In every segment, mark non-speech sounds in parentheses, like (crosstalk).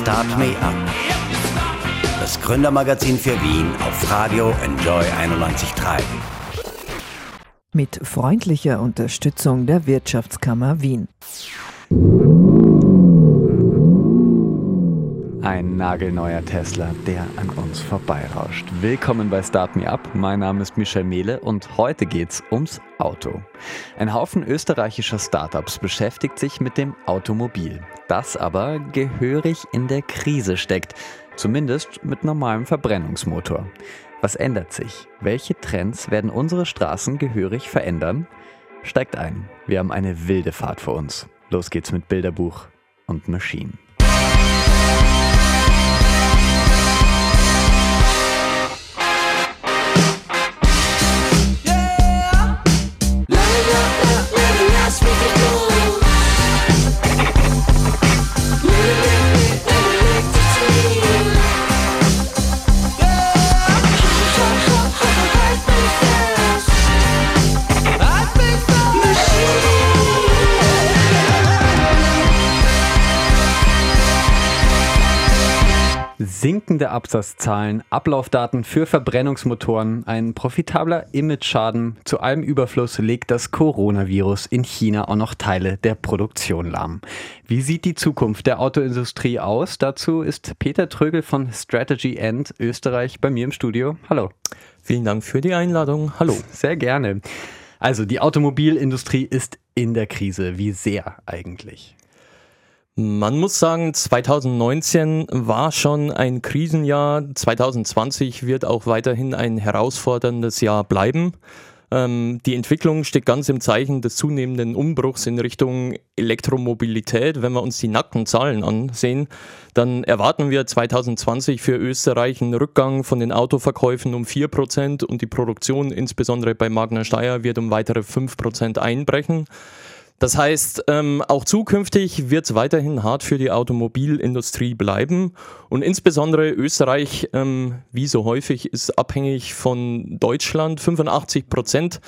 Start Me Up. Das Gründermagazin für Wien auf Radio Enjoy 91.3. Mit freundlicher Unterstützung der Wirtschaftskammer Wien. Ein nagelneuer Tesla, der an uns vorbeirauscht. Willkommen bei Start Me Up. Mein Name ist Michel Mehle und heute geht's ums Auto. Ein Haufen österreichischer Startups beschäftigt sich mit dem Automobil, das aber gehörig in der Krise steckt, zumindest mit normalem Verbrennungsmotor. Was ändert sich? Welche Trends werden unsere Straßen gehörig verändern? Steigt ein, wir haben eine wilde Fahrt vor uns. Los geht's mit Bilderbuch und Machine. Sinkende Absatzzahlen, Ablaufdaten für Verbrennungsmotoren, ein profitabler Image-Schaden. Zu allem Überfluss legt das Coronavirus in China auch noch Teile der Produktion lahm. Wie sieht die Zukunft der Autoindustrie aus? Dazu ist Peter Trögel von Strategy End Österreich bei mir im Studio. Hallo. Vielen Dank für die Einladung. Hallo. Sehr gerne. Also die Automobilindustrie ist in der Krise. Wie sehr eigentlich? Man muss sagen, 2019 war schon ein Krisenjahr. 2020 wird auch weiterhin ein herausforderndes Jahr bleiben. Ähm, die Entwicklung steht ganz im Zeichen des zunehmenden Umbruchs in Richtung Elektromobilität. Wenn wir uns die nackten Zahlen ansehen, dann erwarten wir 2020 für Österreich einen Rückgang von den Autoverkäufen um 4% und die Produktion insbesondere bei Magna Steyr wird um weitere 5% einbrechen. Das heißt, ähm, auch zukünftig wird es weiterhin hart für die Automobilindustrie bleiben. Und insbesondere Österreich, ähm, wie so häufig, ist abhängig von Deutschland. 85 Prozent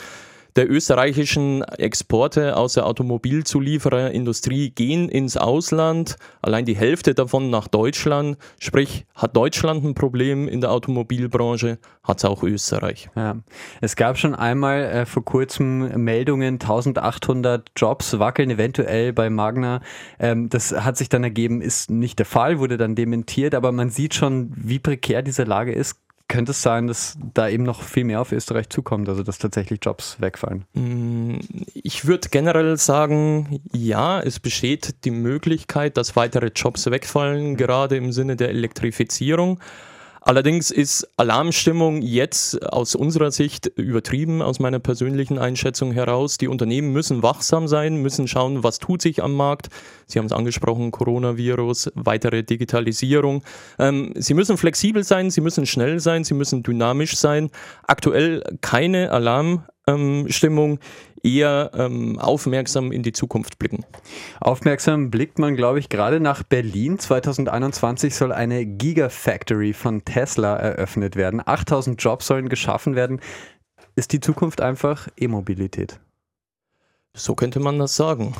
der österreichischen Exporte aus der Automobilzuliefererindustrie gehen ins Ausland, allein die Hälfte davon nach Deutschland. Sprich, hat Deutschland ein Problem in der Automobilbranche, hat es auch Österreich. Ja. Es gab schon einmal äh, vor kurzem Meldungen, 1800 Jobs wackeln eventuell bei Magna. Ähm, das hat sich dann ergeben, ist nicht der Fall, wurde dann dementiert, aber man sieht schon, wie prekär diese Lage ist könnte es sein, dass da eben noch viel mehr auf Österreich zukommt, also dass tatsächlich Jobs wegfallen? Mm, ich würde generell sagen, ja, es besteht die Möglichkeit, dass weitere Jobs wegfallen, mhm. gerade im Sinne der Elektrifizierung. Allerdings ist Alarmstimmung jetzt aus unserer Sicht übertrieben, aus meiner persönlichen Einschätzung heraus. Die Unternehmen müssen wachsam sein, müssen schauen, was tut sich am Markt. Sie haben es angesprochen, Coronavirus, weitere Digitalisierung. Ähm, sie müssen flexibel sein, sie müssen schnell sein, sie müssen dynamisch sein. Aktuell keine Alarmstimmung eher ähm, aufmerksam in die Zukunft blicken. Aufmerksam blickt man, glaube ich, gerade nach Berlin. 2021 soll eine Gigafactory von Tesla eröffnet werden. 8000 Jobs sollen geschaffen werden. Ist die Zukunft einfach E-Mobilität? So könnte man das sagen.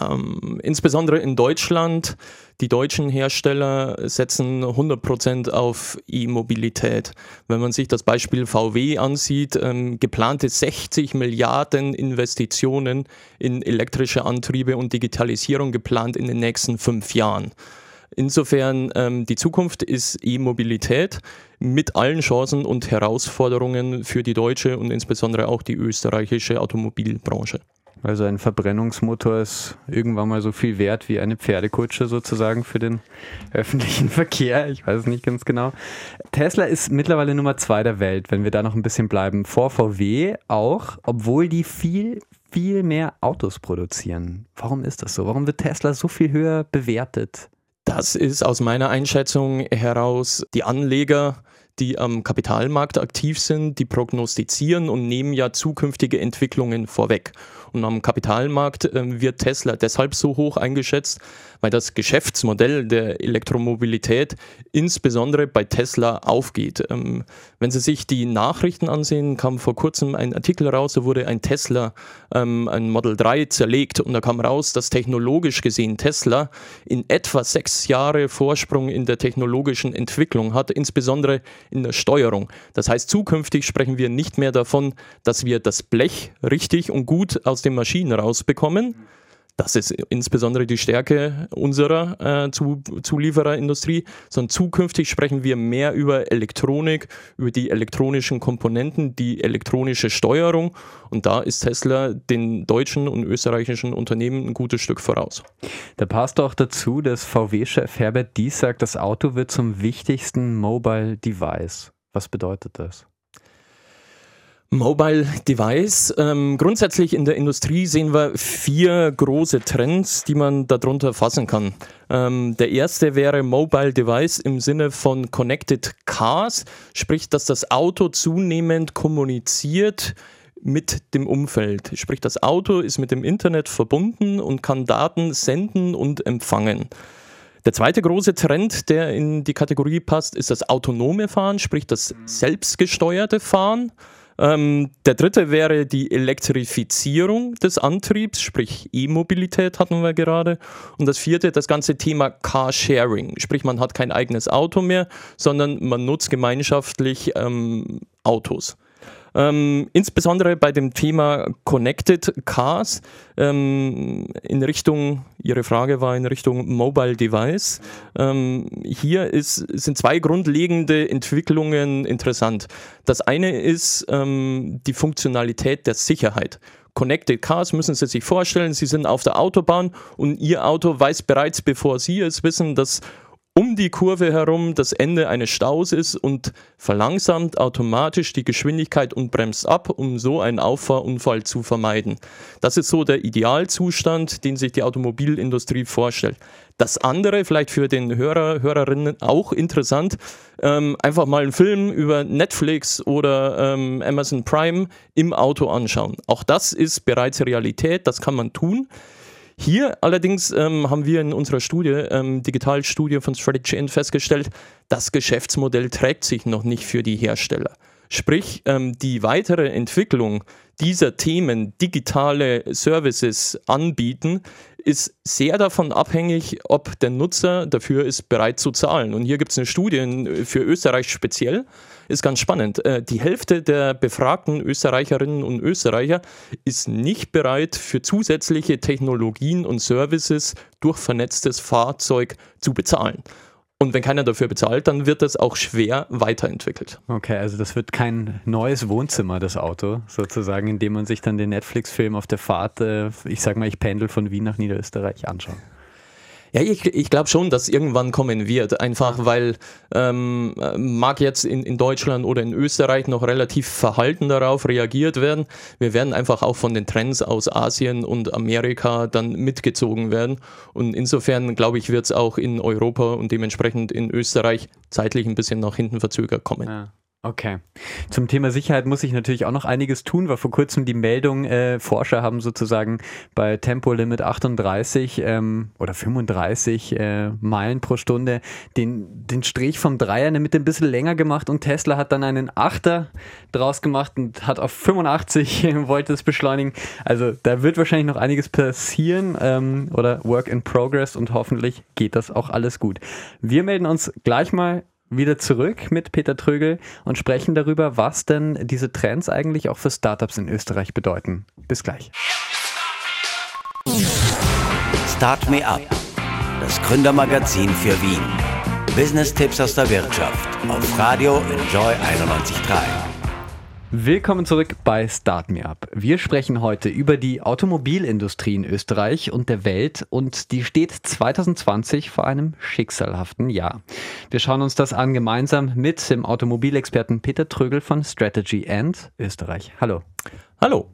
Ähm, insbesondere in Deutschland, die deutschen Hersteller setzen 100% auf E-Mobilität. Wenn man sich das Beispiel VW ansieht, ähm, geplante 60 Milliarden Investitionen in elektrische Antriebe und Digitalisierung geplant in den nächsten fünf Jahren. Insofern, ähm, die Zukunft ist E-Mobilität mit allen Chancen und Herausforderungen für die deutsche und insbesondere auch die österreichische Automobilbranche. Also ein Verbrennungsmotor ist irgendwann mal so viel wert wie eine Pferdekutsche sozusagen für den öffentlichen (laughs) Verkehr. Ich weiß es nicht ganz genau. Tesla ist mittlerweile Nummer zwei der Welt, wenn wir da noch ein bisschen bleiben. Vor VW auch, obwohl die viel, viel mehr Autos produzieren. Warum ist das so? Warum wird Tesla so viel höher bewertet? Das ist aus meiner Einschätzung heraus die Anleger die am Kapitalmarkt aktiv sind, die prognostizieren und nehmen ja zukünftige Entwicklungen vorweg. Und am Kapitalmarkt äh, wird Tesla deshalb so hoch eingeschätzt, weil das Geschäftsmodell der Elektromobilität insbesondere bei Tesla aufgeht. Ähm, wenn Sie sich die Nachrichten ansehen, kam vor kurzem ein Artikel raus, da wurde ein Tesla, ähm, ein Model 3 zerlegt und da kam raus, dass technologisch gesehen Tesla in etwa sechs Jahre Vorsprung in der technologischen Entwicklung hat, insbesondere in der Steuerung. Das heißt, zukünftig sprechen wir nicht mehr davon, dass wir das Blech richtig und gut aus den Maschinen rausbekommen, das ist insbesondere die Stärke unserer äh, Zu Zuliefererindustrie, sondern zukünftig sprechen wir mehr über Elektronik, über die elektronischen Komponenten, die elektronische Steuerung. Und da ist Tesla den deutschen und österreichischen Unternehmen ein gutes Stück voraus. Da passt auch dazu, dass VW-Chef Herbert Dies sagt, das Auto wird zum wichtigsten Mobile Device. Was bedeutet das? Mobile Device. Ähm, grundsätzlich in der Industrie sehen wir vier große Trends, die man darunter fassen kann. Ähm, der erste wäre Mobile Device im Sinne von Connected Cars, sprich, dass das Auto zunehmend kommuniziert mit dem Umfeld. Sprich, das Auto ist mit dem Internet verbunden und kann Daten senden und empfangen. Der zweite große Trend, der in die Kategorie passt, ist das autonome Fahren, sprich das selbstgesteuerte Fahren. Ähm, der dritte wäre die Elektrifizierung des Antriebs, sprich E-Mobilität hatten wir gerade. Und das vierte, das ganze Thema Carsharing, sprich man hat kein eigenes Auto mehr, sondern man nutzt gemeinschaftlich ähm, Autos. Ähm, insbesondere bei dem Thema Connected Cars ähm, in Richtung, Ihre Frage war in Richtung Mobile Device. Ähm, hier ist, sind zwei grundlegende Entwicklungen interessant. Das eine ist ähm, die Funktionalität der Sicherheit. Connected Cars müssen Sie sich vorstellen, Sie sind auf der Autobahn und Ihr Auto weiß bereits, bevor Sie es wissen, dass um die Kurve herum das Ende eines Staus ist und verlangsamt automatisch die Geschwindigkeit und bremst ab, um so einen Auffahrunfall zu vermeiden. Das ist so der Idealzustand, den sich die Automobilindustrie vorstellt. Das andere, vielleicht für den Hörer, Hörerinnen auch interessant, ähm, einfach mal einen Film über Netflix oder ähm, Amazon Prime im Auto anschauen. Auch das ist bereits Realität, das kann man tun. Hier allerdings ähm, haben wir in unserer Studie, ähm, Digitalstudie von Strategy End festgestellt, das Geschäftsmodell trägt sich noch nicht für die Hersteller. Sprich, ähm, die weitere Entwicklung dieser Themen, digitale Services anbieten, ist sehr davon abhängig, ob der Nutzer dafür ist, bereit zu zahlen. Und hier gibt es eine Studie für Österreich speziell, ist ganz spannend. Äh, die Hälfte der befragten Österreicherinnen und Österreicher ist nicht bereit, für zusätzliche Technologien und Services durch vernetztes Fahrzeug zu bezahlen. Und wenn keiner dafür bezahlt, dann wird das auch schwer weiterentwickelt. Okay, also das wird kein neues Wohnzimmer, das Auto, sozusagen, in dem man sich dann den Netflix-Film auf der Fahrt, äh, ich sag mal, ich pendel von Wien nach Niederösterreich anschaut. Ja, ich, ich glaube schon, dass irgendwann kommen wird. Einfach weil ähm, mag jetzt in, in Deutschland oder in Österreich noch relativ verhalten darauf reagiert werden. Wir werden einfach auch von den Trends aus Asien und Amerika dann mitgezogen werden. Und insofern glaube ich, wird es auch in Europa und dementsprechend in Österreich zeitlich ein bisschen nach hinten verzögert kommen. Ja. Okay. Zum Thema Sicherheit muss ich natürlich auch noch einiges tun, weil vor kurzem die Meldung, äh, Forscher haben sozusagen bei Tempolimit 38 ähm, oder 35 äh, Meilen pro Stunde den, den Strich vom Dreier mit ein bisschen länger gemacht und Tesla hat dann einen Achter draus gemacht und hat auf 85 (laughs) wollte es beschleunigen. Also da wird wahrscheinlich noch einiges passieren ähm, oder Work in Progress und hoffentlich geht das auch alles gut. Wir melden uns gleich mal wieder zurück mit Peter Trögel und sprechen darüber, was denn diese Trends eigentlich auch für Startups in Österreich bedeuten. Bis gleich. Start Me Up, das Gründermagazin für Wien. Business-Tipps aus der Wirtschaft auf Radio Enjoy 91.3. Willkommen zurück bei Start Me Up. Wir sprechen heute über die Automobilindustrie in Österreich und der Welt und die steht 2020 vor einem schicksalhaften Jahr. Wir schauen uns das an gemeinsam mit dem Automobilexperten Peter Trögel von Strategy and Österreich. Hallo. Hallo.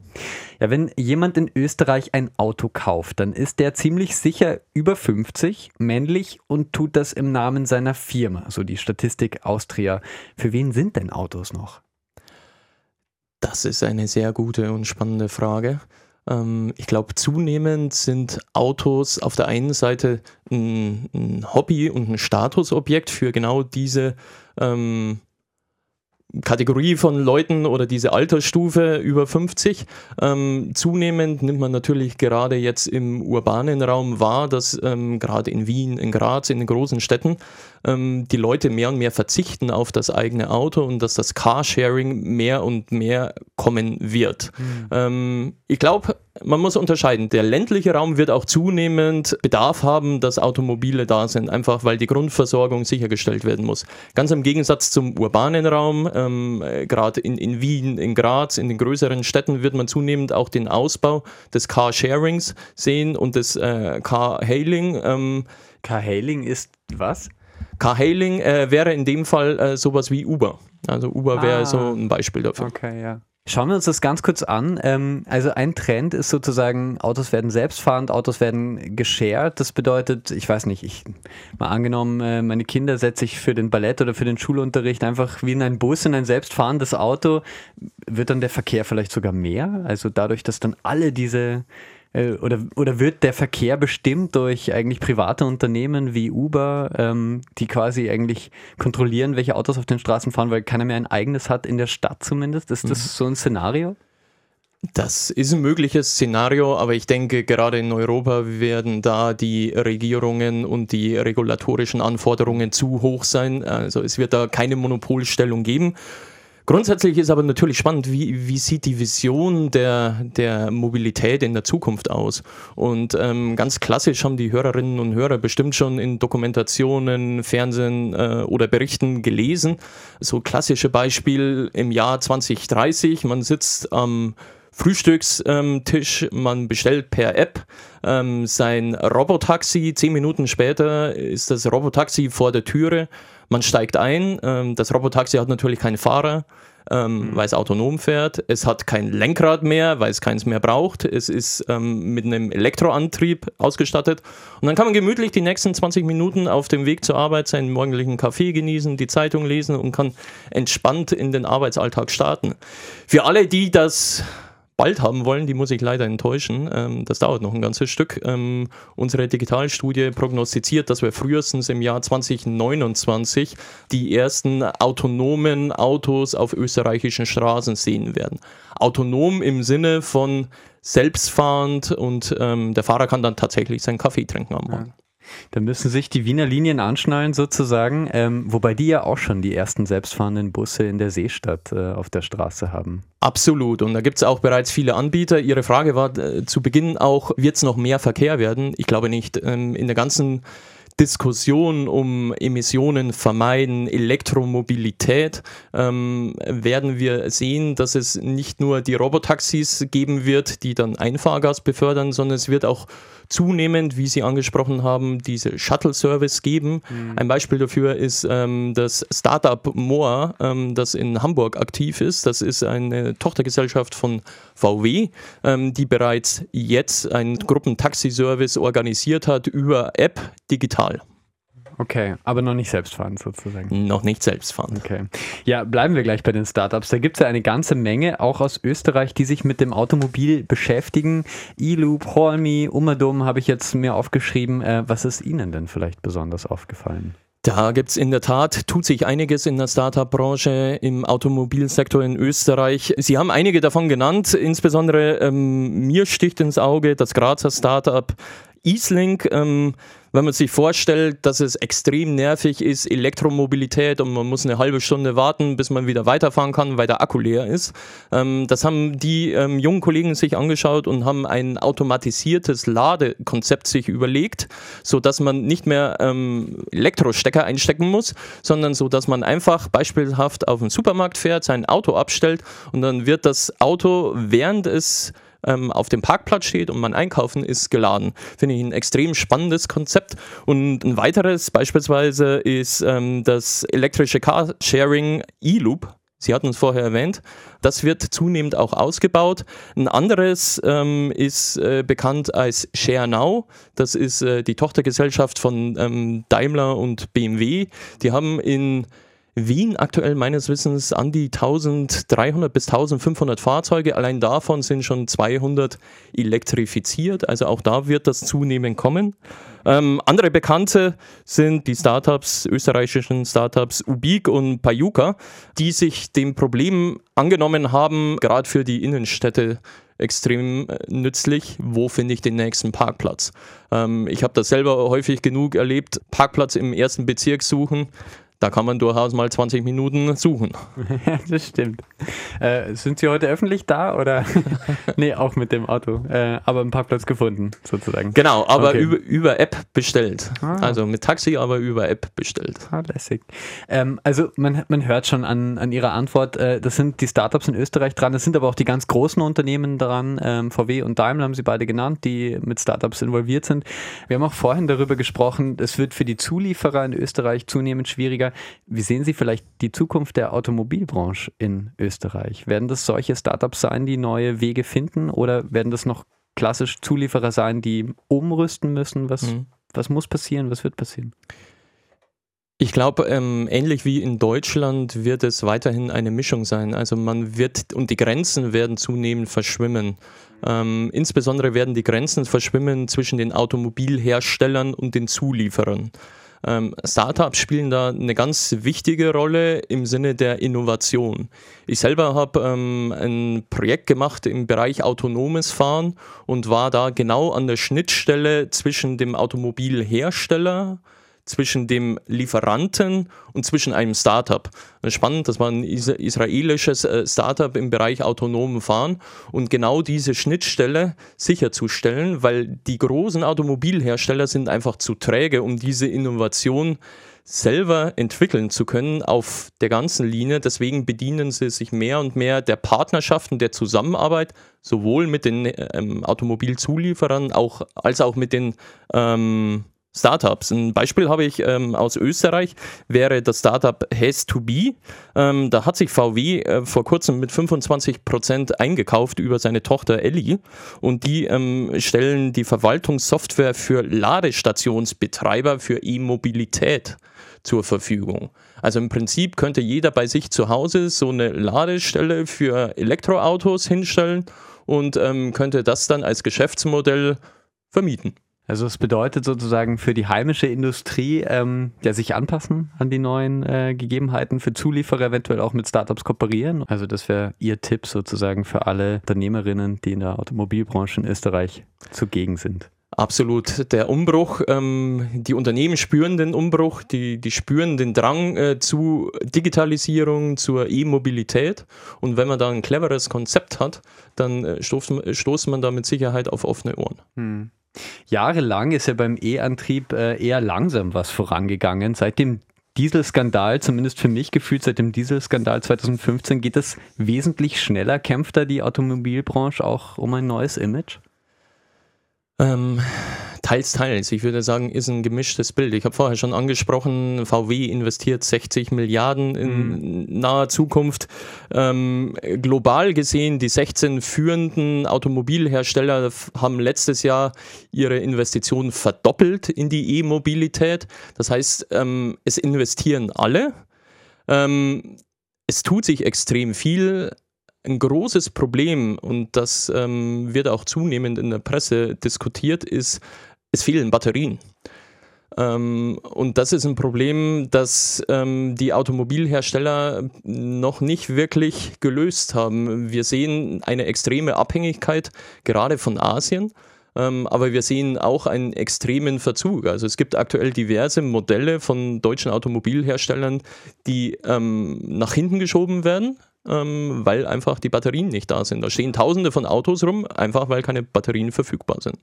Ja, wenn jemand in Österreich ein Auto kauft, dann ist der ziemlich sicher über 50, männlich und tut das im Namen seiner Firma, so die Statistik Austria. Für wen sind denn Autos noch? Das ist eine sehr gute und spannende Frage. Ähm, ich glaube, zunehmend sind Autos auf der einen Seite ein, ein, Hobby und ein Statusobjekt für genau diese ähm, Kategorie von Leuten oder diese Altersstufe über 50. Ähm, zunehmend nimmt man natürlich gerade jetzt im urbanen Raum wahr, dass ähm, gerade in Wien, in Graz, in den großen Städten ähm, die Leute mehr und mehr verzichten auf das eigene Auto und dass das Carsharing mehr und mehr kommen wird. Mhm. ich glaube, man muss unterscheiden. Der ländliche Raum wird auch zunehmend Bedarf haben, dass Automobile da sind, einfach weil die Grundversorgung sichergestellt werden muss. Ganz im Gegensatz zum urbanen Raum, ähm, äh, gerade in, in Wien, in Graz, in den größeren Städten wird man zunehmend auch den Ausbau des Carsharings sehen und des äh, Car-Hailing. Ähm, Car-Hailing ist was? Car-Hailing äh, wäre in dem Fall äh, sowas wie Uber. Also Uber wäre ah, so ein Beispiel dafür. Okay, ja. Schauen wir uns das ganz kurz an. Ähm, also ein Trend ist sozusagen, Autos werden selbstfahrend, Autos werden geshared. Das bedeutet, ich weiß nicht, ich mal angenommen, äh, meine Kinder setze ich für den Ballett oder für den Schulunterricht einfach wie in einen Bus in ein selbstfahrendes Auto. Wird dann der Verkehr vielleicht sogar mehr? Also dadurch, dass dann alle diese oder, oder wird der Verkehr bestimmt durch eigentlich private Unternehmen wie Uber, ähm, die quasi eigentlich kontrollieren, welche Autos auf den Straßen fahren, weil keiner mehr ein eigenes hat, in der Stadt zumindest? Ist das mhm. so ein Szenario? Das ist ein mögliches Szenario, aber ich denke, gerade in Europa werden da die Regierungen und die regulatorischen Anforderungen zu hoch sein. Also es wird da keine Monopolstellung geben. Grundsätzlich ist aber natürlich spannend, wie, wie sieht die Vision der, der Mobilität in der Zukunft aus? Und ähm, ganz klassisch haben die Hörerinnen und Hörer bestimmt schon in Dokumentationen, Fernsehen äh, oder Berichten gelesen. So klassische Beispiel im Jahr 2030, man sitzt am Frühstückstisch, man bestellt per App ähm, sein Robotaxi, zehn Minuten später ist das Robotaxi vor der Türe man steigt ein, ähm, das Robotaxi hat natürlich keinen Fahrer, ähm, mhm. weil es autonom fährt. Es hat kein Lenkrad mehr, weil es keins mehr braucht. Es ist ähm, mit einem Elektroantrieb ausgestattet. Und dann kann man gemütlich die nächsten 20 Minuten auf dem Weg zur Arbeit seinen morgendlichen Kaffee genießen, die Zeitung lesen und kann entspannt in den Arbeitsalltag starten. Für alle, die das bald haben wollen, die muss ich leider enttäuschen. Ähm, das dauert noch ein ganzes Stück. Ähm, unsere Digitalstudie prognostiziert, dass wir frühestens im Jahr 2029 die ersten autonomen Autos auf österreichischen Straßen sehen werden. Autonom im Sinne von selbstfahrend und ähm, der Fahrer kann dann tatsächlich seinen Kaffee trinken am Morgen. Ja. Da müssen sich die Wiener Linien anschnallen sozusagen, ähm, wobei die ja auch schon die ersten selbstfahrenden Busse in der Seestadt äh, auf der Straße haben. Absolut. Und da gibt es auch bereits viele Anbieter. Ihre Frage war äh, zu Beginn auch, wird es noch mehr Verkehr werden? Ich glaube nicht. Ähm, in der ganzen Diskussion um Emissionen vermeiden, Elektromobilität, ähm, werden wir sehen, dass es nicht nur die Robotaxis geben wird, die dann Einfahrgas befördern, sondern es wird auch zunehmend, wie Sie angesprochen haben, diese Shuttle-Service geben. Mhm. Ein Beispiel dafür ist ähm, das Startup Moa, ähm, das in Hamburg aktiv ist. Das ist eine Tochtergesellschaft von VW, ähm, die bereits jetzt einen Gruppentaxi-Service organisiert hat über App digital. Okay, aber noch nicht selbstfahrend sozusagen. Noch nicht selbstfahrend. Okay. Ja, bleiben wir gleich bei den Startups. Da gibt es ja eine ganze Menge, auch aus Österreich, die sich mit dem Automobil beschäftigen. E-Loop, Holmi, Umadom habe ich jetzt mir aufgeschrieben. Äh, was ist Ihnen denn vielleicht besonders aufgefallen? Da gibt es in der Tat, tut sich einiges in der Startup-Branche im Automobilsektor in Österreich. Sie haben einige davon genannt, insbesondere ähm, mir sticht ins Auge das Grazer Startup Easlink. Ähm, wenn man sich vorstellt, dass es extrem nervig ist, Elektromobilität und man muss eine halbe Stunde warten, bis man wieder weiterfahren kann, weil der Akku leer ist. Ähm, das haben die ähm, jungen Kollegen sich angeschaut und haben ein automatisiertes Ladekonzept sich überlegt, so dass man nicht mehr ähm, Elektrostecker einstecken muss, sondern so dass man einfach beispielhaft auf den Supermarkt fährt, sein Auto abstellt und dann wird das Auto, während es ähm, auf dem Parkplatz steht und man einkaufen ist, geladen. Finde ich ein extrem spannendes Konzept. Und ein weiteres beispielsweise ist ähm, das elektrische Carsharing E-Loop. Sie hatten es vorher erwähnt. Das wird zunehmend auch ausgebaut. Ein anderes ähm, ist äh, bekannt als Share Now. Das ist äh, die Tochtergesellschaft von ähm, Daimler und BMW. Die haben in Wien aktuell meines Wissens an die 1300 bis 1500 Fahrzeuge. Allein davon sind schon 200 elektrifiziert. Also auch da wird das zunehmend kommen. Ähm, andere Bekannte sind die Startups, österreichischen Startups Ubik und Payuka, die sich dem Problem angenommen haben, gerade für die Innenstädte extrem äh, nützlich. Wo finde ich den nächsten Parkplatz? Ähm, ich habe das selber häufig genug erlebt. Parkplatz im ersten Bezirk suchen da kann man durchaus mal 20 Minuten suchen. (laughs) Ja, das stimmt. Äh, sind Sie heute öffentlich da oder? (laughs) nee, auch mit dem Auto. Äh, aber einen Parkplatz gefunden, sozusagen. Genau, aber okay. über, über App bestellt. Ah. Also mit Taxi, aber über App bestellt. Ah, lässig. Ähm, also man, man hört schon an, an Ihrer Antwort, äh, das sind die Startups in Österreich dran, das sind aber auch die ganz großen Unternehmen dran. Ähm, VW und Daimler haben Sie beide genannt, die mit Startups involviert sind. Wir haben auch vorhin darüber gesprochen, es wird für die Zulieferer in Österreich zunehmend schwieriger. Wie sehen Sie vielleicht die Zukunft der Automobilbranche in Österreich? Werden das solche Startups sein, die neue Wege finden oder werden das noch klassisch Zulieferer sein, die umrüsten müssen? Was, mhm. was muss passieren? Was wird passieren? Ich glaube, ähm, ähnlich wie in Deutschland wird es weiterhin eine Mischung sein. Also man wird und die Grenzen werden zunehmend verschwimmen. Ähm, insbesondere werden die Grenzen verschwimmen zwischen den Automobilherstellern und den Zulieferern. Ähm, Startups spielen da eine ganz wichtige Rolle im Sinne der Innovation. Ich selber habe ähm, ein Projekt gemacht im Bereich autonomes Fahren und war da genau an der Schnittstelle zwischen dem Automobilhersteller, zwischen dem Lieferanten und zwischen einem Startup. Spannend, das war ein israelisches äh, Startup im Bereich autonomen Fahren und genau diese Schnittstelle sicherzustellen, weil die großen Automobilhersteller sind einfach zu träge, um diese Innovation selber entwickeln zu können auf der ganzen Linie. Deswegen bedienen sie sich mehr und mehr der Partnerschaften, der Zusammenarbeit, sowohl mit den ähm, Automobilzulieferern auch, als auch mit den ähm, Startups. Ein Beispiel habe ich ähm, aus Österreich, wäre das Startup Has2Be. Ähm, da hat sich VW äh, vor kurzem mit 25 Prozent eingekauft über seine Tochter Elli und die ähm, stellen die Verwaltungssoftware für Ladestationsbetreiber für E-Mobilität zur Verfügung. Also im Prinzip könnte jeder bei sich zu Hause so eine Ladestelle für Elektroautos hinstellen und ähm, könnte das dann als Geschäftsmodell vermieten. Also es bedeutet sozusagen für die heimische Industrie ähm, ja, sich anpassen an die neuen äh, Gegebenheiten, für Zulieferer eventuell auch mit Startups kooperieren. Also das wäre Ihr Tipp sozusagen für alle Unternehmerinnen, die in der Automobilbranche in Österreich zugegen sind. Absolut. Der Umbruch, ähm, die Unternehmen spüren den Umbruch, die, die spüren den Drang äh, zu Digitalisierung, zur E-Mobilität. Und wenn man da ein cleveres Konzept hat, dann äh, stoßt, stoßt man da mit Sicherheit auf offene Ohren. Hm. Jahrelang ist ja beim E-Antrieb äh, eher langsam was vorangegangen. Seit dem Dieselskandal, zumindest für mich gefühlt seit dem Dieselskandal 2015, geht es wesentlich schneller. Kämpft da die Automobilbranche auch um ein neues Image? Ähm, teils, teils. Ich würde sagen, ist ein gemischtes Bild. Ich habe vorher schon angesprochen, VW investiert 60 Milliarden in mhm. naher Zukunft. Ähm, global gesehen, die 16 führenden Automobilhersteller haben letztes Jahr ihre Investitionen verdoppelt in die E-Mobilität. Das heißt, ähm, es investieren alle. Ähm, es tut sich extrem viel ein großes Problem, und das ähm, wird auch zunehmend in der Presse diskutiert, ist, es fehlen Batterien. Ähm, und das ist ein Problem, das ähm, die Automobilhersteller noch nicht wirklich gelöst haben. Wir sehen eine extreme Abhängigkeit gerade von Asien. Ähm, aber wir sehen auch einen extremen Verzug. Also es gibt aktuell diverse Modelle von deutschen Automobilherstellern, die ähm, nach hinten geschoben werden. Ähm, weil einfach die Batterien nicht da sind. Da stehen tausende von Autos rum, einfach weil keine Batterien verfügbar sind.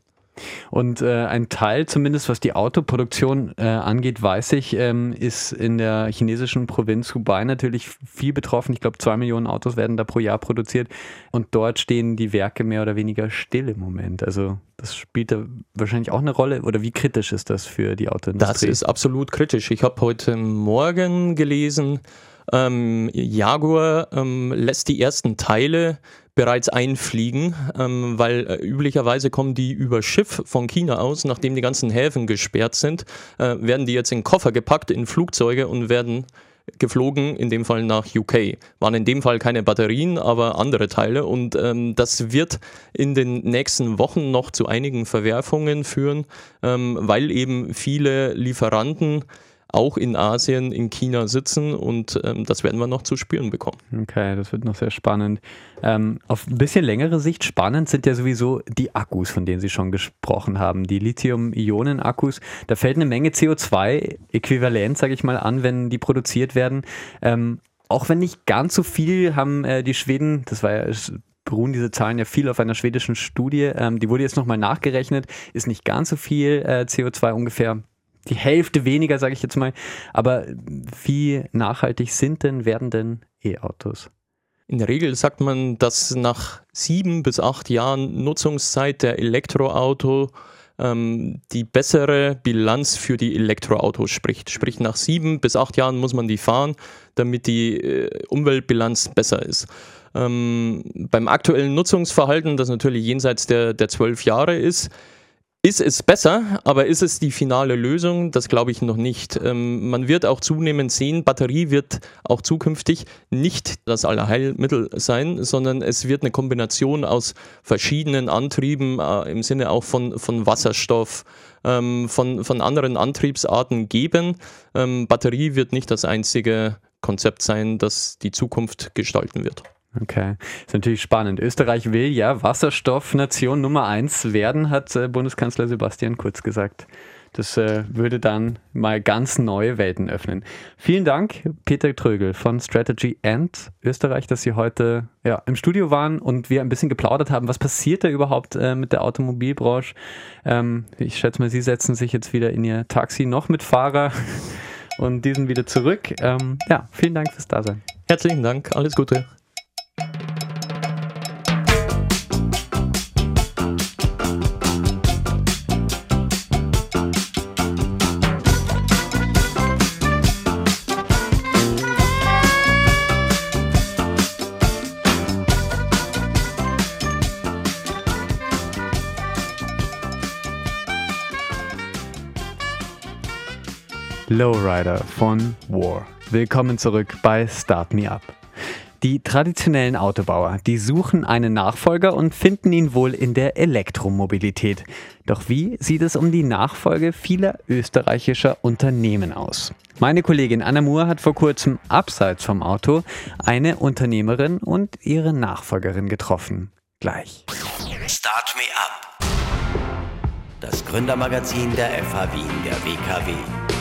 Und äh, ein Teil, zumindest was die Autoproduktion äh, angeht, weiß ich, ähm, ist in der chinesischen Provinz Hubei natürlich viel betroffen. Ich glaube, zwei Millionen Autos werden da pro Jahr produziert. Und dort stehen die Werke mehr oder weniger still im Moment. Also das spielt da wahrscheinlich auch eine Rolle. Oder wie kritisch ist das für die Autoindustrie? Das ist absolut kritisch. Ich habe heute Morgen gelesen, ähm, Jaguar ähm, lässt die ersten Teile bereits einfliegen, ähm, weil äh, üblicherweise kommen die über Schiff von China aus, nachdem die ganzen Häfen gesperrt sind, äh, werden die jetzt in Koffer gepackt, in Flugzeuge und werden geflogen, in dem Fall nach UK. Waren in dem Fall keine Batterien, aber andere Teile und ähm, das wird in den nächsten Wochen noch zu einigen Verwerfungen führen, ähm, weil eben viele Lieferanten auch in Asien, in China sitzen und ähm, das werden wir noch zu spüren bekommen. Okay, das wird noch sehr spannend. Ähm, auf ein bisschen längere Sicht spannend sind ja sowieso die Akkus, von denen Sie schon gesprochen haben. Die Lithium-Ionen-Akkus, da fällt eine Menge CO2-Äquivalent, sage ich mal, an, wenn die produziert werden. Ähm, auch wenn nicht ganz so viel haben äh, die Schweden, das war ja beruhen diese Zahlen ja viel auf einer schwedischen Studie. Ähm, die wurde jetzt nochmal nachgerechnet, ist nicht ganz so viel äh, CO2 ungefähr die Hälfte weniger, sage ich jetzt mal. Aber wie nachhaltig sind denn, werden denn E-Autos? In der Regel sagt man, dass nach sieben bis acht Jahren Nutzungszeit der Elektroauto ähm, die bessere Bilanz für die Elektroautos spricht. Sprich, nach sieben bis acht Jahren muss man die fahren, damit die äh, Umweltbilanz besser ist. Ähm, beim aktuellen Nutzungsverhalten, das natürlich jenseits der, der zwölf Jahre ist, ist es besser, aber ist es die finale Lösung? Das glaube ich noch nicht. Ähm, man wird auch zunehmend sehen, Batterie wird auch zukünftig nicht das Allerheilmittel sein, sondern es wird eine Kombination aus verschiedenen Antrieben äh, im Sinne auch von, von Wasserstoff, ähm, von, von anderen Antriebsarten geben. Ähm, Batterie wird nicht das einzige Konzept sein, das die Zukunft gestalten wird. Okay, ist natürlich spannend. Österreich will ja Wasserstoffnation Nummer eins werden, hat äh, Bundeskanzler Sebastian Kurz gesagt. Das äh, würde dann mal ganz neue Welten öffnen. Vielen Dank, Peter Trögel von Strategy and Österreich, dass Sie heute ja, im Studio waren und wir ein bisschen geplaudert haben. Was passiert da überhaupt äh, mit der Automobilbranche? Ähm, ich schätze mal, Sie setzen sich jetzt wieder in Ihr Taxi noch mit Fahrer (laughs) und diesen wieder zurück. Ähm, ja, vielen Dank fürs Dasein. Herzlichen Dank, alles Gute. Lowrider von War. Willkommen zurück bei Start Me Up. Die traditionellen Autobauer, die suchen einen Nachfolger und finden ihn wohl in der Elektromobilität. Doch wie sieht es um die Nachfolge vieler österreichischer Unternehmen aus? Meine Kollegin Anna Moore hat vor kurzem abseits vom Auto eine Unternehmerin und ihre Nachfolgerin getroffen. Gleich. Start Me Up. Das Gründermagazin der FH Wien, der WKW.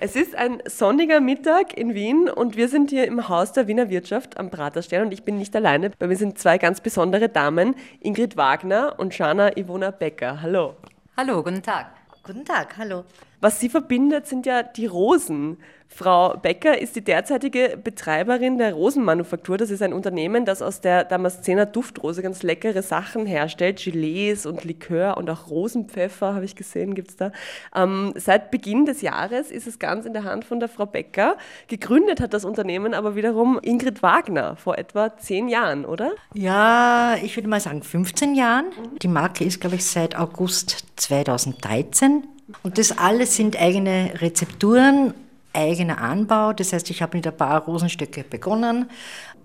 Es ist ein sonniger Mittag in Wien und wir sind hier im Haus der Wiener Wirtschaft am Praterstern und ich bin nicht alleine. Bei mir sind zwei ganz besondere Damen, Ingrid Wagner und Shana Ivona Becker. Hallo. Hallo, guten Tag. Guten Tag, hallo. Was sie verbindet, sind ja die Rosen. Frau Becker ist die derzeitige Betreiberin der Rosenmanufaktur. Das ist ein Unternehmen, das aus der Damaszener Duftrose ganz leckere Sachen herstellt. Gelees und Likör und auch Rosenpfeffer, habe ich gesehen, gibt es da. Ähm, seit Beginn des Jahres ist es ganz in der Hand von der Frau Becker. Gegründet hat das Unternehmen aber wiederum Ingrid Wagner vor etwa zehn Jahren, oder? Ja, ich würde mal sagen 15 Jahren. Die Marke ist, glaube ich, seit August 2013. Und das alles sind eigene Rezepturen eigener Anbau. Das heißt, ich habe mit ein paar Rosenstöcke begonnen.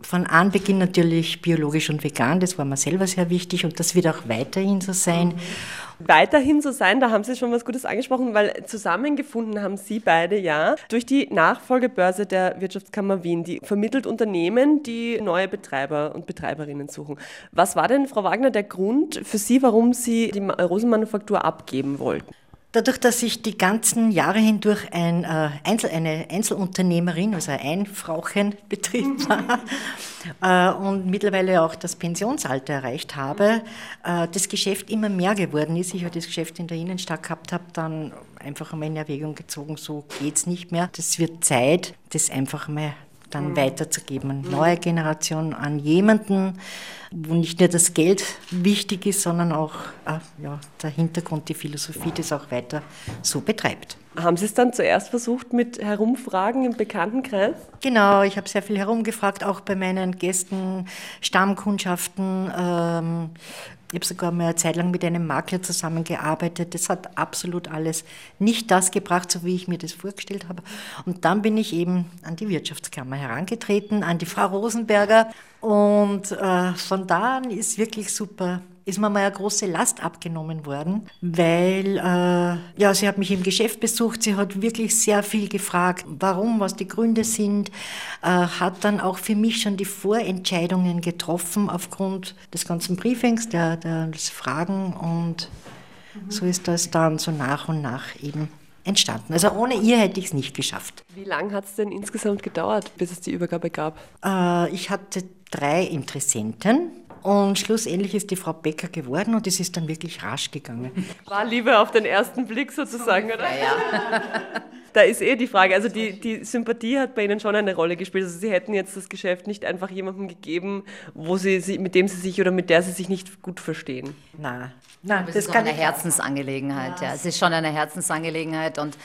Von Anbeginn natürlich biologisch und vegan, das war mir selber sehr wichtig und das wird auch weiterhin so sein. Weiterhin so sein, da haben Sie schon was Gutes angesprochen, weil zusammengefunden haben Sie beide ja durch die Nachfolgebörse der Wirtschaftskammer Wien. Die vermittelt Unternehmen, die neue Betreiber und Betreiberinnen suchen. Was war denn, Frau Wagner, der Grund für Sie, warum Sie die Rosenmanufaktur abgeben wollten? Dadurch, dass ich die ganzen Jahre hindurch ein, äh, Einzel, eine Einzelunternehmerin, also ein Einfrauchenbetrieb (laughs) war äh, und mittlerweile auch das Pensionsalter erreicht habe, äh, das Geschäft immer mehr geworden ist. Ich habe das Geschäft in der Innenstadt gehabt, habe dann einfach einmal in Erwägung gezogen, so geht's nicht mehr. Das wird Zeit, das einfach mal dann mhm. weiterzugeben, neue Generation an jemanden, wo nicht nur das Geld wichtig ist, sondern auch äh, ja, der Hintergrund, die Philosophie das auch weiter so betreibt. Haben Sie es dann zuerst versucht mit Herumfragen im Bekanntenkreis? Genau, ich habe sehr viel herumgefragt, auch bei meinen Gästen, Stammkundschaften. Ähm, ich habe sogar mal eine Zeit lang mit einem Makler zusammengearbeitet. Das hat absolut alles nicht das gebracht, so wie ich mir das vorgestellt habe. Und dann bin ich eben an die Wirtschaftskammer herangetreten, an die Frau Rosenberger. Und äh, von da an ist wirklich super ist mir mal eine große Last abgenommen worden, weil äh, ja, sie hat mich im Geschäft besucht, sie hat wirklich sehr viel gefragt, warum, was die Gründe sind, äh, hat dann auch für mich schon die Vorentscheidungen getroffen aufgrund des ganzen Briefings, der, der Fragen und mhm. so ist das dann so nach und nach eben entstanden. Also ohne ihr hätte ich es nicht geschafft. Wie lange hat es denn insgesamt gedauert, bis es die Übergabe gab? Äh, ich hatte drei Interessenten und schlussendlich ist die Frau Becker geworden und es ist dann wirklich rasch gegangen. War Liebe auf den ersten Blick sozusagen, oder? Ja, Da ist eh die Frage, also die, die Sympathie hat bei Ihnen schon eine Rolle gespielt. Also Sie hätten jetzt das Geschäft nicht einfach jemandem gegeben, wo Sie, mit dem Sie sich oder mit der Sie sich nicht gut verstehen. Nein, Nein das, ist eine Herzensangelegenheit. Ja. ja. Es ist schon eine Herzensangelegenheit und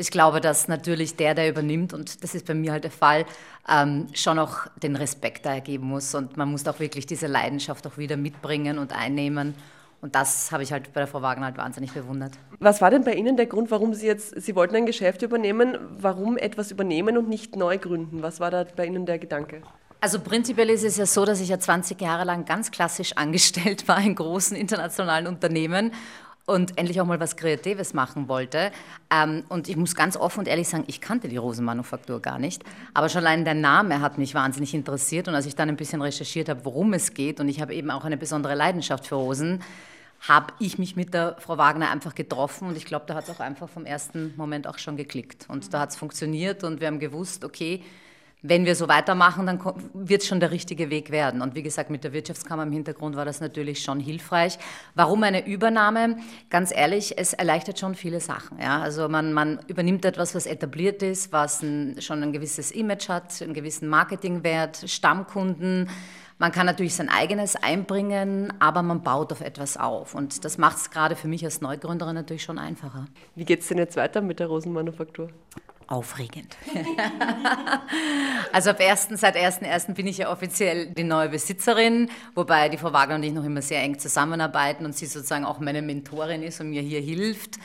ich glaube, dass natürlich der, der übernimmt, und das ist bei mir halt der Fall, ähm, schon auch den Respekt da ergeben muss. Und man muss auch wirklich diese Leidenschaft auch wieder mitbringen und einnehmen. Und das habe ich halt bei der Frau Wagner halt wahnsinnig bewundert. Was war denn bei Ihnen der Grund, warum Sie jetzt, Sie wollten ein Geschäft übernehmen, warum etwas übernehmen und nicht neu gründen? Was war da bei Ihnen der Gedanke? Also prinzipiell ist es ja so, dass ich ja 20 Jahre lang ganz klassisch (laughs) angestellt war in großen internationalen Unternehmen und endlich auch mal was Kreatives machen wollte. Ähm, und ich muss ganz offen und ehrlich sagen, ich kannte die Rosenmanufaktur gar nicht. Aber schon allein der Name hat mich wahnsinnig interessiert. Und als ich dann ein bisschen recherchiert habe, worum es geht, und ich habe eben auch eine besondere Leidenschaft für Rosen, habe ich mich mit der Frau Wagner einfach getroffen. Und ich glaube, da hat es auch einfach vom ersten Moment auch schon geklickt. Und da hat es funktioniert und wir haben gewusst, okay, wenn wir so weitermachen, dann wird es schon der richtige Weg werden. Und wie gesagt, mit der Wirtschaftskammer im Hintergrund war das natürlich schon hilfreich. Warum eine Übernahme? Ganz ehrlich, es erleichtert schon viele Sachen. Ja? Also man, man übernimmt etwas, was etabliert ist, was ein, schon ein gewisses Image hat, einen gewissen Marketingwert, Stammkunden. Man kann natürlich sein eigenes einbringen, aber man baut auf etwas auf. Und das macht es gerade für mich als Neugründerin natürlich schon einfacher. Wie geht es denn jetzt weiter mit der Rosenmanufaktur? Aufregend. (laughs) also ab 1., seit 1.1. bin ich ja offiziell die neue Besitzerin, wobei die Frau Wagner und ich noch immer sehr eng zusammenarbeiten und sie sozusagen auch meine Mentorin ist und mir hier hilft.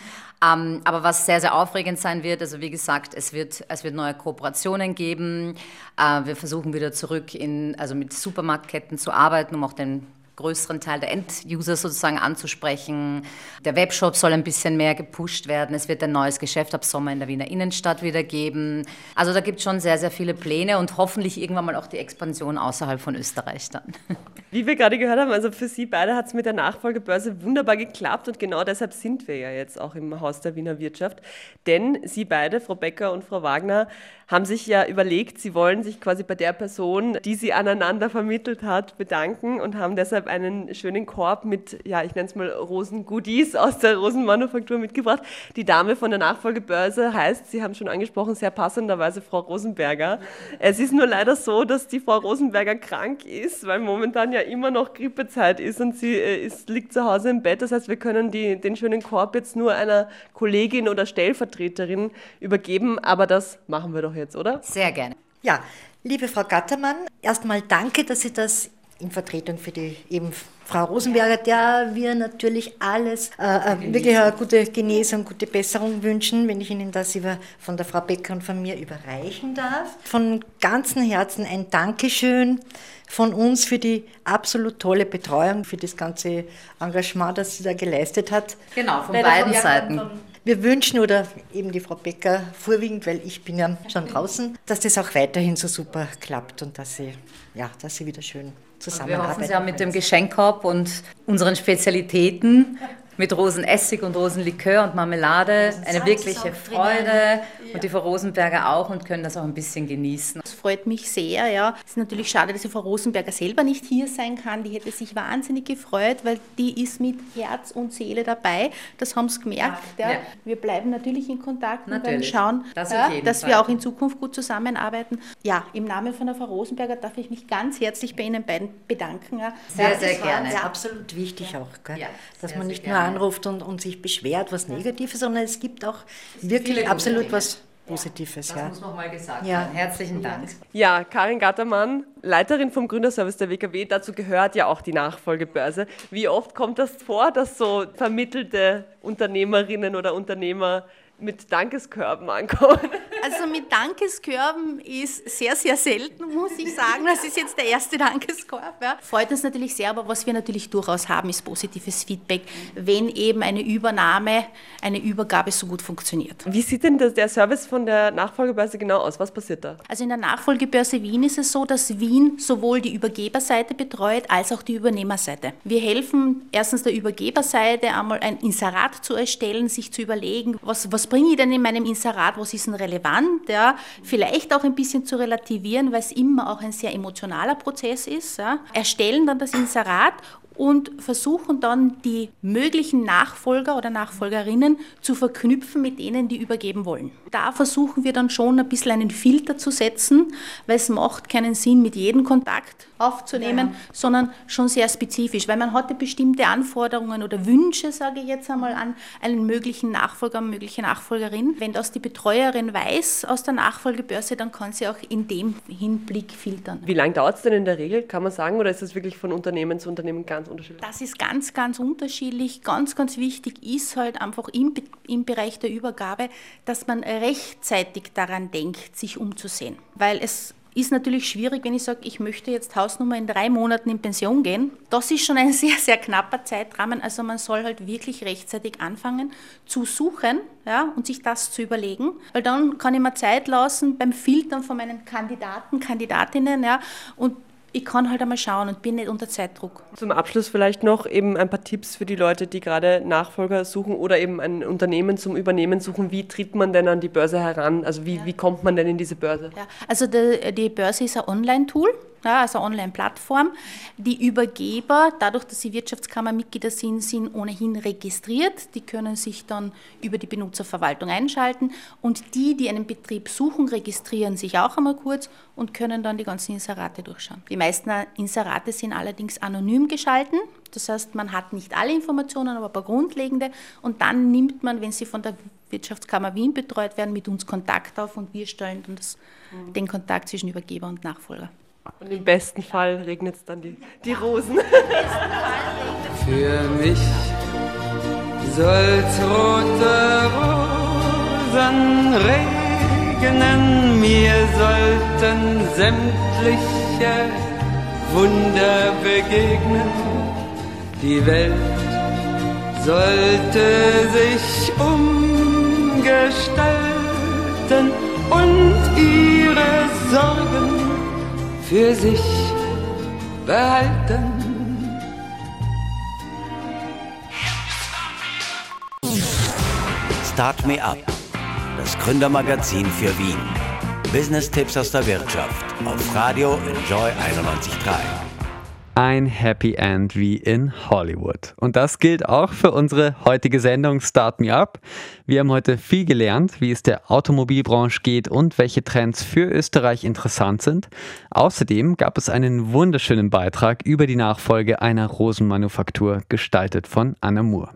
Ähm, aber was sehr, sehr aufregend sein wird, also wie gesagt, es wird, es wird neue Kooperationen geben. Äh, wir versuchen wieder zurück in, also mit Supermarktketten zu arbeiten, um auch den größeren Teil der End-User sozusagen anzusprechen. Der Webshop soll ein bisschen mehr gepusht werden. Es wird ein neues Geschäft ab Sommer in der Wiener Innenstadt wieder geben. Also da gibt es schon sehr, sehr viele Pläne und hoffentlich irgendwann mal auch die Expansion außerhalb von Österreich dann. (laughs) Wie wir gerade gehört haben, also für Sie beide hat es mit der Nachfolgebörse wunderbar geklappt und genau deshalb sind wir ja jetzt auch im Haus der Wiener Wirtschaft. Denn Sie beide, Frau Becker und Frau Wagner, haben sich ja überlegt, Sie wollen sich quasi bei der Person, die Sie aneinander vermittelt hat, bedanken und haben deshalb habe einen schönen Korb mit, ja, ich nenne es mal Rosengoodies aus der Rosenmanufaktur mitgebracht. Die Dame von der Nachfolgebörse heißt, Sie haben schon angesprochen, sehr passenderweise Frau Rosenberger. Es ist nur leider so, dass die Frau Rosenberger krank ist, weil momentan ja immer noch Grippezeit ist und sie äh, ist, liegt zu Hause im Bett. Das heißt, wir können die, den schönen Korb jetzt nur einer Kollegin oder Stellvertreterin übergeben, aber das machen wir doch jetzt, oder? Sehr gerne. Ja, liebe Frau Gattermann, erstmal danke, dass Sie das in Vertretung für die eben Frau Rosenberger, der wir natürlich alles, äh, äh wirklich eine gute Genesung, gute Besserung wünschen, wenn ich Ihnen das über, von der Frau Becker und von mir überreichen darf. Von ganzem Herzen ein Dankeschön von uns für die absolut tolle Betreuung, für das ganze Engagement, das sie da geleistet hat. Genau, von Leider beiden Seiten. Wir wünschen, oder eben die Frau Becker vorwiegend, weil ich bin ja schon (laughs) draußen, dass das auch weiterhin so super klappt und dass sie, ja, dass sie wieder schön zusammenarbeiten. Wir hoffen es ja mit dem Geschenkkorb und unseren Spezialitäten mit Rosenessig und Rosenlikör und Marmelade. Eine wirkliche Freude. Und die Frau Rosenberger auch und können das auch ein bisschen genießen. Das freut mich sehr. Ja. Es ist natürlich schade, dass die Frau Rosenberger selber nicht hier sein kann. Die hätte sich wahnsinnig gefreut, weil die ist mit Herz und Seele dabei. Das haben sie gemerkt. Ja. Ja. Wir bleiben natürlich in Kontakt natürlich. und werden schauen, das ja, dass Fall. wir auch in Zukunft gut zusammenarbeiten. Ja, im Namen von der Frau Rosenberger darf ich mich ganz herzlich bei Ihnen beiden bedanken. Sehr, sehr gerne. Ja, absolut wichtig auch, gell? dass sehr, man nicht nur anruft und, und sich beschwert, was Negatives, sondern es gibt auch wirklich absolut was Positives. Das ja. muss nochmal gesagt ja. werden. Herzlichen Dank. Ja, Karin Gattermann, Leiterin vom Gründerservice der WKW, dazu gehört ja auch die Nachfolgebörse. Wie oft kommt das vor, dass so vermittelte Unternehmerinnen oder Unternehmer mit Dankeskörben ankommen? Also mit Dankeskörben ist sehr, sehr selten, muss ich sagen. Das ist jetzt der erste Dankeskorb. Ja. Freut uns natürlich sehr, aber was wir natürlich durchaus haben, ist positives Feedback, wenn eben eine Übernahme, eine Übergabe so gut funktioniert. Wie sieht denn das, der Service von der Nachfolgebörse genau aus? Was passiert da? Also in der Nachfolgebörse Wien ist es so, dass Wien sowohl die Übergeberseite betreut als auch die Übernehmerseite. Wir helfen erstens der Übergeberseite einmal ein Inserat zu erstellen, sich zu überlegen, was, was bringe ich denn in meinem Inserat, was ist denn relevant? relevant, ja, vielleicht auch ein bisschen zu relativieren, weil es immer auch ein sehr emotionaler Prozess ist. Ja. Erstellen dann das Inserat und versuchen dann die möglichen Nachfolger oder Nachfolgerinnen zu verknüpfen mit denen, die übergeben wollen. Da versuchen wir dann schon ein bisschen einen Filter zu setzen, weil es macht keinen Sinn, mit jedem Kontakt aufzunehmen, ja. sondern schon sehr spezifisch, weil man hatte bestimmte Anforderungen oder Wünsche, sage ich jetzt einmal, an einen möglichen Nachfolger, eine mögliche Nachfolgerin. Wenn das die Betreuerin weiß aus der Nachfolgebörse, dann kann sie auch in dem Hinblick filtern. Wie lange dauert es denn in der Regel, kann man sagen, oder ist das wirklich von Unternehmen zu Unternehmen ganz unterschiedlich? Das ist ganz, ganz unterschiedlich. Ganz, ganz wichtig ist halt einfach im, im Bereich der Übergabe, dass man rechtzeitig daran denkt, sich umzusehen. Weil es ist natürlich schwierig, wenn ich sage, ich möchte jetzt Hausnummer in drei Monaten in Pension gehen. Das ist schon ein (laughs) sehr, sehr knapper Zeitrahmen. Also man soll halt wirklich rechtzeitig anfangen zu suchen ja, und sich das zu überlegen. Weil dann kann ich mir Zeit lassen beim Filtern von meinen Kandidaten, Kandidatinnen ja, und ich kann halt einmal schauen und bin nicht unter Zeitdruck. Zum Abschluss vielleicht noch eben ein paar Tipps für die Leute, die gerade Nachfolger suchen oder eben ein Unternehmen zum Übernehmen suchen. Wie tritt man denn an die Börse heran? Also wie, ja. wie kommt man denn in diese Börse? Ja, also die, die Börse ist ein Online-Tool also Online-Plattform. Die Übergeber, dadurch, dass sie Wirtschaftskammermitglieder sind, sind ohnehin registriert. Die können sich dann über die Benutzerverwaltung einschalten. Und die, die einen Betrieb suchen, registrieren sich auch einmal kurz und können dann die ganzen Inserate durchschauen. Die meisten Inserate sind allerdings anonym geschalten. Das heißt, man hat nicht alle Informationen, aber ein paar grundlegende. Und dann nimmt man, wenn sie von der Wirtschaftskammer Wien betreut werden, mit uns Kontakt auf und wir stellen dann das, mhm. den Kontakt zwischen Übergeber und Nachfolger. Und im besten Fall regnet es dann die, die Rosen. (laughs) Für mich soll's rote Rosen regnen, mir sollten sämtliche Wunder begegnen. Die Welt sollte sich umgestalten und ihre Sorgen für sich behalten. Start Me Up, das Gründermagazin für Wien. Business-Tipps aus der Wirtschaft auf Radio Enjoy 91.3 ein Happy End wie in Hollywood. Und das gilt auch für unsere heutige Sendung Start Me Up. Wir haben heute viel gelernt, wie es der Automobilbranche geht und welche Trends für Österreich interessant sind. Außerdem gab es einen wunderschönen Beitrag über die Nachfolge einer Rosenmanufaktur, gestaltet von Anna Moore.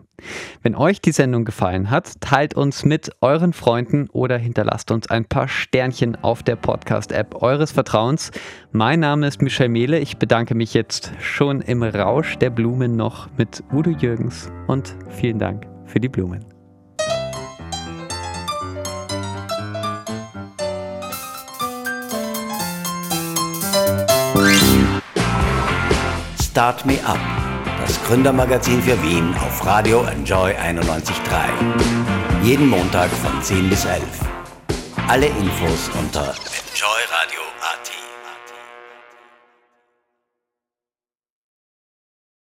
Wenn euch die Sendung gefallen hat, teilt uns mit euren Freunden oder hinterlasst uns ein paar Sternchen auf der Podcast-App eures Vertrauens. Mein Name ist Michel Mehle. Ich bedanke mich jetzt schon im Rausch der Blumen noch mit Udo Jürgens und vielen Dank für die Blumen. Start Me Up, das Gründermagazin für Wien auf Radio Enjoy 91.3. Jeden Montag von 10 bis 11. Alle Infos unter